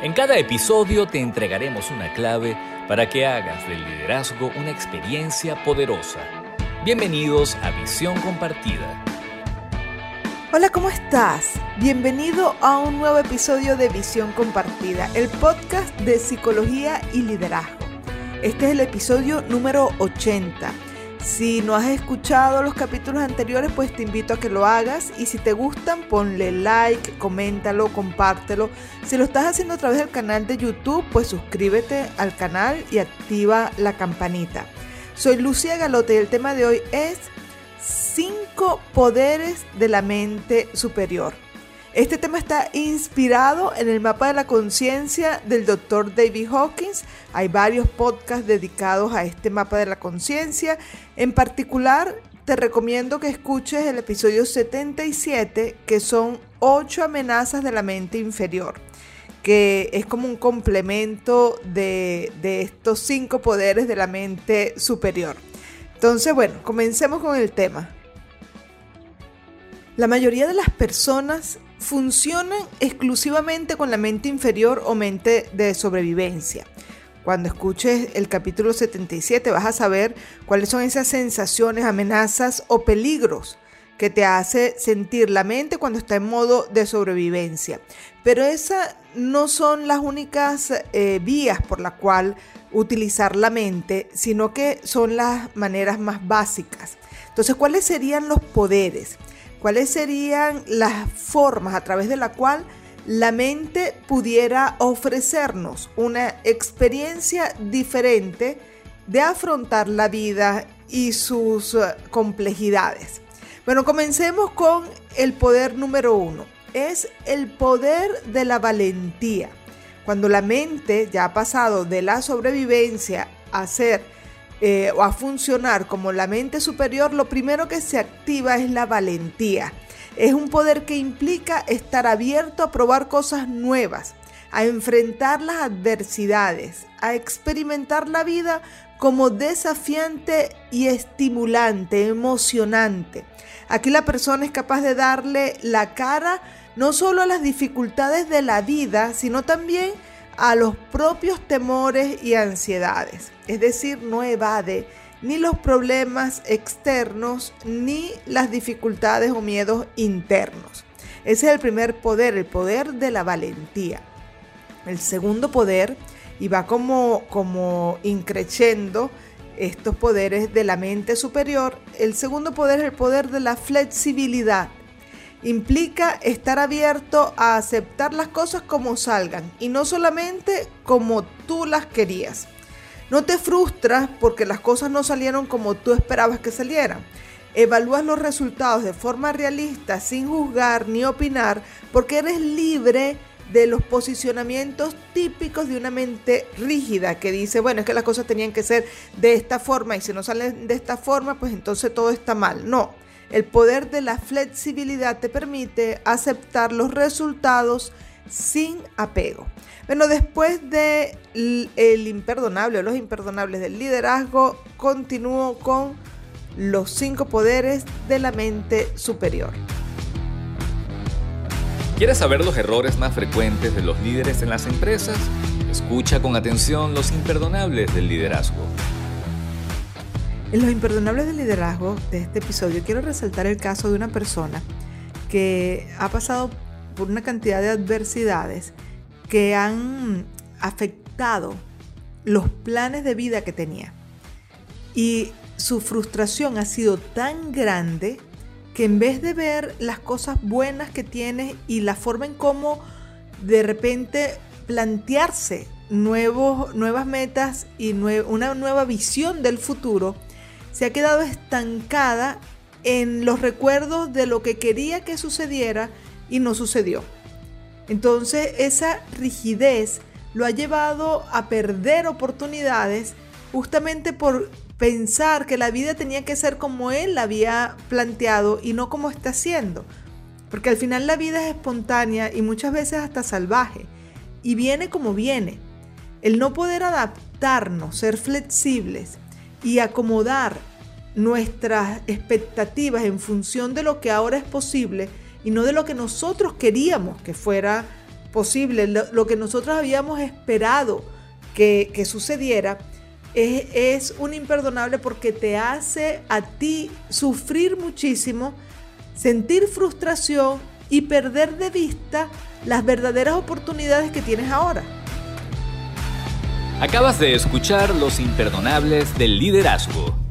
En cada episodio te entregaremos una clave para que hagas del liderazgo una experiencia poderosa. Bienvenidos a Visión Compartida. Hola, ¿cómo estás? Bienvenido a un nuevo episodio de Visión Compartida, el podcast de psicología y liderazgo. Este es el episodio número 80 si no has escuchado los capítulos anteriores, pues te invito a que lo hagas y si te gustan, ponle like, coméntalo, compártelo. Si lo estás haciendo a través del canal de YouTube, pues suscríbete al canal y activa la campanita. Soy Lucía Galote y el tema de hoy es 5 poderes de la mente superior. Este tema está inspirado en el mapa de la conciencia del doctor David Hawkins. Hay varios podcasts dedicados a este mapa de la conciencia. En particular, te recomiendo que escuches el episodio 77, que son 8 amenazas de la mente inferior, que es como un complemento de, estos 5 poderes de la mente superior. Entonces, bueno, comencemos con el tema. La mayoría de las personas funcionan exclusivamente con la mente inferior o mente de sobrevivencia. Cuando escuches el capítulo 77 vas a saber cuáles son esas sensaciones, amenazas o peligros que te hace sentir la mente cuando está en modo de sobrevivencia. Pero esas no son las únicas eh, vías por la cual utilizar la mente, sino que son las maneras más básicas. Entonces, ¿cuáles serían los poderes? ¿Cuáles serían las formas a través de la cual la mente pudiera ofrecernos una experiencia diferente de afrontar la vida y sus eh, complejidades? Bueno, comencemos con el poder número uno. Es el poder de la valentía. Cuando la mente ya ha pasado de la sobrevivencia a ser eh, a funcionar como la mente superior, lo primero que se activa es la valentía. Es un poder que implica estar abierto a probar cosas nuevas, a enfrentar las adversidades, a experimentar la vida como desafiante y estimulante, emocionante. Aquí la persona es capaz de darle la cara no solo a las dificultades de la vida, sino también a los propios temores y ansiedades. Es decir, no evade ni los problemas externos ni las dificultades o miedos internos. Ese es el primer poder, el poder de la valentía. El segundo poder, y va como, como increciendo estos poderes de la mente superior, el segundo poder es el poder de la flexibilidad implica estar abierto a aceptar las cosas como salgan y no solamente como tú las querías. No te frustras porque las cosas no salieron como tú esperabas que salieran. Evalúas los resultados de forma realista sin juzgar ni opinar porque eres libre de los posicionamientos típicos de una mente rígida que dice, bueno, es que las cosas tenían que ser de esta forma y si no salen de esta forma, pues entonces todo está mal. No, el poder de la flexibilidad te permite aceptar los resultados sin apego. Bueno, después de el imperdonable o los imperdonables del liderazgo, continúo con los cinco poderes de la mente superior. ¿Quieres saber los errores más frecuentes de los líderes en las empresas? Escucha con atención los imperdonables del liderazgo. En los imperdonables del liderazgo de este episodio quiero resaltar el caso de una persona que ha pasado por una cantidad de adversidades que han afectado los planes de vida que tenía. Y su frustración ha sido tan grande que en vez de ver las cosas buenas que tiene y la forma en cómo de repente plantearse nuevos, nuevas metas y una nueva visión del futuro, se ha quedado estancada en los recuerdos de lo que quería que sucediera y no sucedió. Entonces esa rigidez lo ha llevado a perder oportunidades justamente por pensar que la vida tenía que ser como él la había planteado y no como está siendo. Porque al final la vida es espontánea y muchas veces hasta salvaje. Y viene como viene. El no poder adaptarnos, ser flexibles, y acomodar nuestras expectativas en función de lo que ahora es posible y no de lo que nosotros queríamos que fuera posible, lo, que nosotros habíamos esperado que, sucediera, es, un imperdonable porque te hace a ti sufrir muchísimo, sentir frustración y perder de vista las verdaderas oportunidades que tienes ahora. Acabas de escuchar Los Imperdonables del Liderazgo.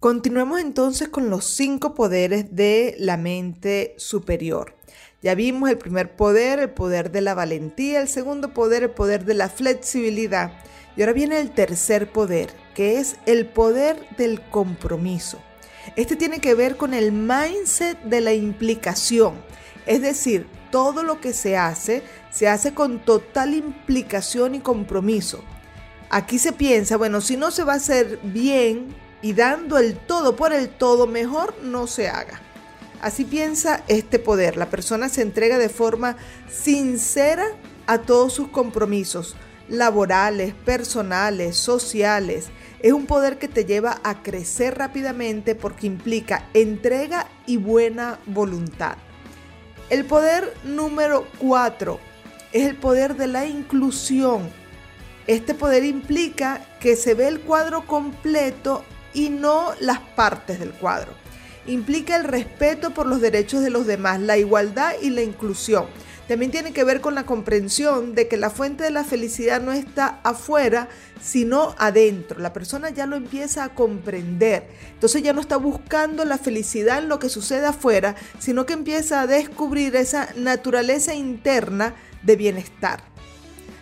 Continuemos entonces con los cinco poderes de la mente superior. Ya vimos el primer poder, el poder de la valentía, el segundo poder, el poder de la flexibilidad. Y ahora viene el tercer poder, que es el poder del compromiso. Este tiene que ver con el mindset de la implicación. Es decir, todo lo que se hace, se hace con total implicación y compromiso. Aquí se piensa, bueno, si no se va a hacer bien y dando el todo por el todo, mejor no se haga. Así piensa este poder. La persona se entrega de forma sincera a todos sus compromisos laborales, personales, sociales. Es un poder que te lleva a crecer rápidamente porque implica entrega y buena voluntad. El poder número cuatro es el poder de la inclusión. Este poder implica que se ve el cuadro completo y no las partes del cuadro implica el respeto por los derechos de los demás, la igualdad y la inclusión. También tiene que ver con la comprensión de que la fuente de la felicidad no está afuera, sino adentro. La persona ya lo empieza a comprender. Entonces ya no está buscando la felicidad en lo que sucede afuera, sino que empieza a descubrir esa naturaleza interna de bienestar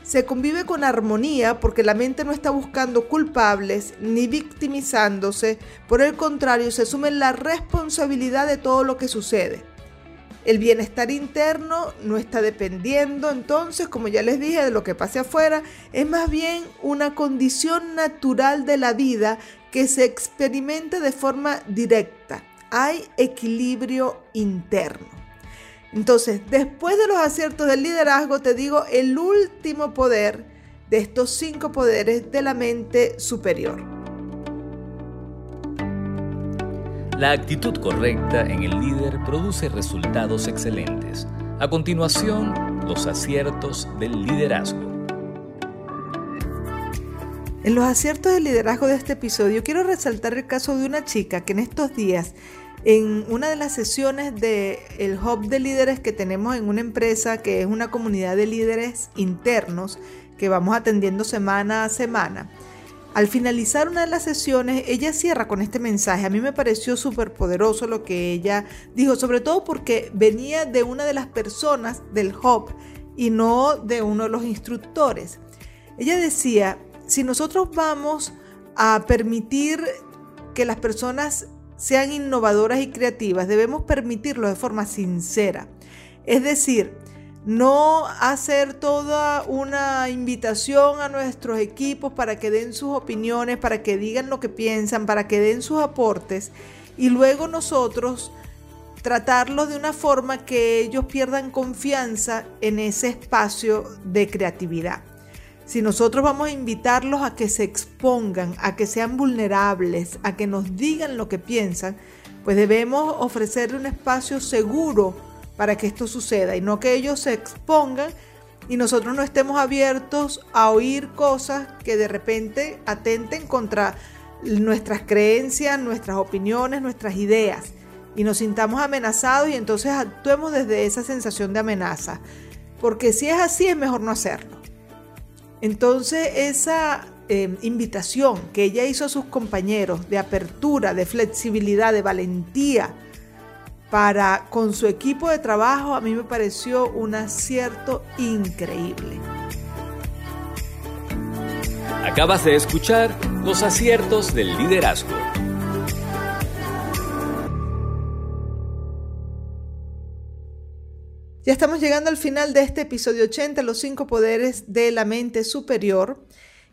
se convive con armonía porque la mente no está buscando culpables ni victimizándose, por el contrario, se asume la responsabilidad de todo lo que sucede. El bienestar interno no está dependiendo entonces, como ya les dije, de lo que pase afuera, es más bien una condición natural de la vida que se experimenta de forma directa. Hay equilibrio interno. Entonces, después de los aciertos del liderazgo, te digo el último poder de estos cinco poderes de la mente superior. La actitud correcta en el líder produce resultados excelentes. A continuación, los aciertos del liderazgo. En los aciertos del liderazgo de este episodio quiero resaltar el caso de una chica que en estos días en una de las sesiones del el hub de líderes que tenemos en una empresa que es una comunidad de líderes internos que vamos atendiendo semana a semana. Al finalizar una de las sesiones, ella cierra con este mensaje. A mí me pareció súper poderoso lo que ella dijo, sobre todo porque venía de una de las personas del hub y no de uno de los instructores. Ella decía, si nosotros vamos a permitir que las personas sean innovadoras y creativas, debemos permitirlo de forma sincera. Es decir, no hacer toda una invitación a nuestros equipos para que den sus opiniones, para que digan lo que piensan, para que den sus aportes y luego nosotros tratarlos de una forma que ellos pierdan confianza en ese espacio de creatividad. Si nosotros vamos a invitarlos a que se expongan, a que sean vulnerables, a que nos digan lo que piensan, pues debemos ofrecerle un espacio seguro para que esto suceda y no que ellos se expongan y nosotros no estemos abiertos a oír cosas que de repente atenten contra nuestras creencias, nuestras opiniones, nuestras ideas y nos sintamos amenazados y entonces actuemos desde esa sensación de amenaza. Porque si es así es mejor no hacerlo. Entonces esa em, invitación que ella hizo a sus compañeros de apertura, de flexibilidad, de valentía para con su equipo de trabajo, a mí me pareció un acierto increíble. Acabas de escuchar los aciertos del liderazgo. Ya estamos llegando al final de este episodio 80, los cinco poderes de la mente superior.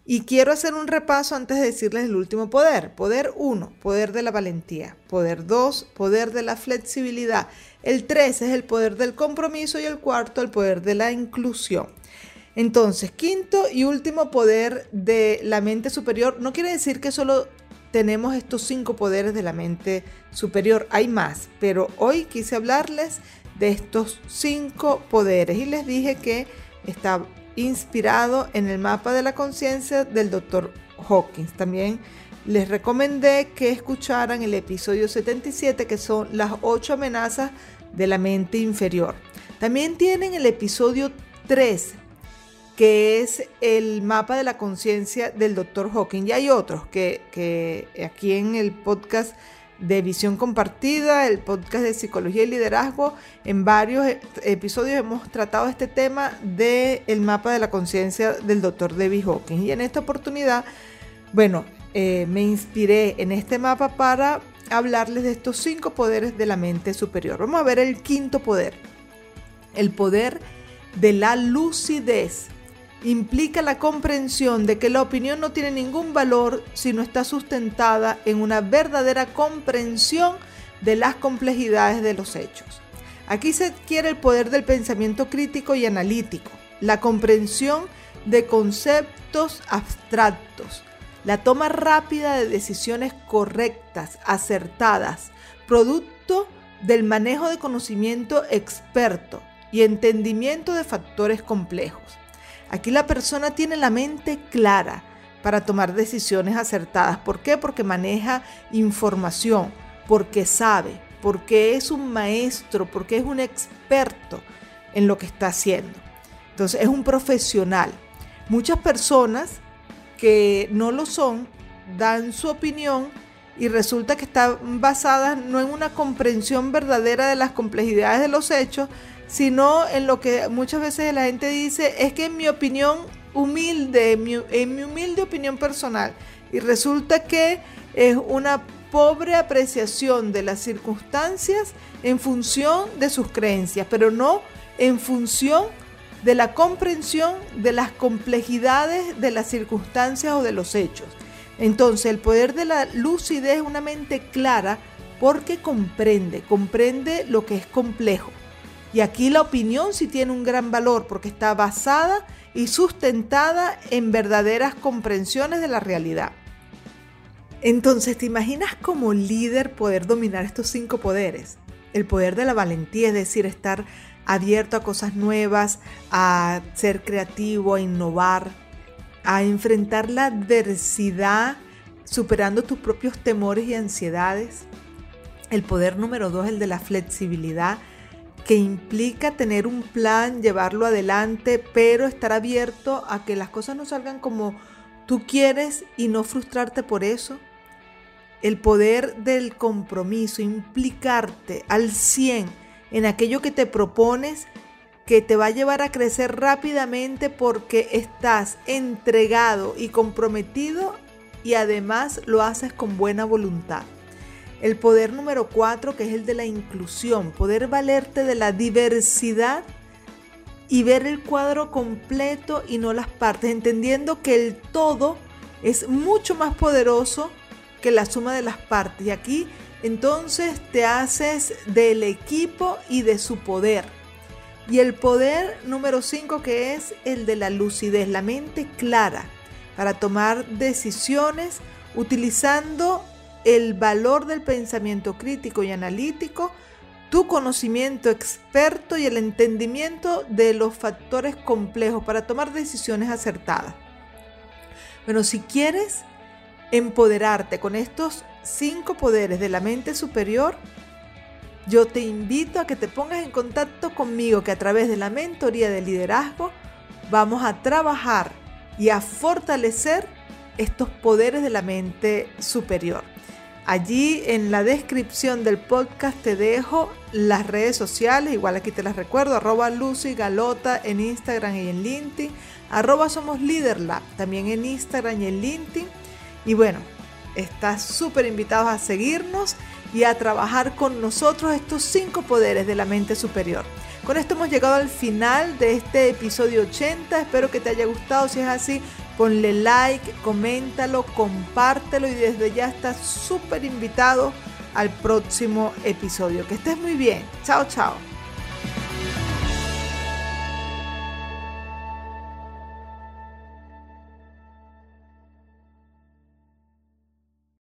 Y quiero hacer un repaso antes de decirles el último poder. Poder 1, poder de la valentía. Poder 2, poder de la flexibilidad. El 3 es el poder del compromiso y el cuarto, el poder de la inclusión. Entonces, quinto y último poder de la mente superior no quiere decir que solo tenemos estos cinco poderes de la mente superior. Hay más, pero hoy quise hablarles de estos cinco poderes. Y les dije que está inspirado en el mapa de la conciencia del doctor Hawkins. También les recomendé que escucharan el episodio 77, que son las ocho amenazas de la mente inferior. También tienen el episodio 3, que es el mapa de la conciencia del doctor Hawkins. Y hay otros que, que aquí en el podcast de visión compartida, el podcast de psicología y liderazgo. En varios episodios hemos tratado este tema del el mapa de la conciencia del doctor David Hawkins. Y en esta oportunidad, bueno, eh, me inspiré en este mapa para hablarles de estos cinco poderes de la mente superior. Vamos a ver el quinto poder. El poder de la lucidez implica la comprensión de que la opinión no tiene ningún valor si no está sustentada en una verdadera comprensión de las complejidades de los hechos. Aquí se adquiere el poder del pensamiento crítico y analítico, la comprensión de conceptos abstractos, la toma rápida de decisiones correctas, acertadas, producto del manejo de conocimiento experto y entendimiento de factores complejos. Aquí la persona tiene la mente clara para tomar decisiones acertadas. ¿Por qué? Porque maneja información, porque sabe, porque es un maestro, porque es un experto en lo que está haciendo. Entonces es un profesional. Muchas personas que no lo son dan su opinión y resulta que está basada no en una comprensión verdadera de las complejidades de los hechos, sino en lo que muchas veces la gente dice, es que en mi opinión humilde, en mi, humilde opinión personal, y resulta que es una pobre apreciación de las circunstancias en función de sus creencias, pero no en función de la comprensión de las complejidades de las circunstancias o de los hechos. Entonces el poder de la lucidez es una mente clara porque comprende, comprende lo que es complejo. Y aquí la opinión sí tiene un gran valor porque está basada y sustentada en verdaderas comprensiones de la realidad. Entonces, ¿te imaginas como líder poder dominar estos cinco poderes? El poder de la valentía, es decir, estar abierto a cosas nuevas, a ser creativo, a innovar, a enfrentar la adversidad superando tus propios temores y ansiedades. El poder número dos, el de la flexibilidad, que implica tener un plan, llevarlo adelante, pero estar abierto a que las cosas no salgan como tú quieres y no frustrarte por eso. El poder del compromiso, implicarte al 100 en aquello que te propones, que te va a llevar a crecer rápidamente porque estás entregado y comprometido y además lo haces con buena voluntad. El poder número cuatro, que es el de la inclusión, poder valerte de la diversidad y ver el cuadro completo y no las partes, entendiendo que el todo es mucho más poderoso que la suma de las partes. Y aquí entonces te haces del equipo y de su poder. Y el poder número 5 que es el de la lucidez, la mente clara para tomar decisiones utilizando el valor del pensamiento crítico y analítico, tu conocimiento experto y el entendimiento de los factores complejos para tomar decisiones acertadas. Bueno, si quieres empoderarte con estos cinco poderes de la mente superior, yo te invito a que te pongas en contacto conmigo, que a través de la mentoría de liderazgo vamos a trabajar y a fortalecer estos poderes de la mente superior. Allí en la descripción del podcast te dejo las redes sociales, igual aquí te las recuerdo, arroba Lucy Galota en Instagram y en LinkedIn, arroba Somos también en Instagram y en LinkedIn. Y bueno, estás súper invitados a seguirnos y a trabajar con nosotros estos cinco poderes de la mente superior. Con esto hemos llegado al final de este episodio 80. Espero que te haya gustado. Si es así, ponle like, coméntalo, compártelo y desde ya estás súper invitado al próximo episodio. Que estés muy bien. Chao, chao.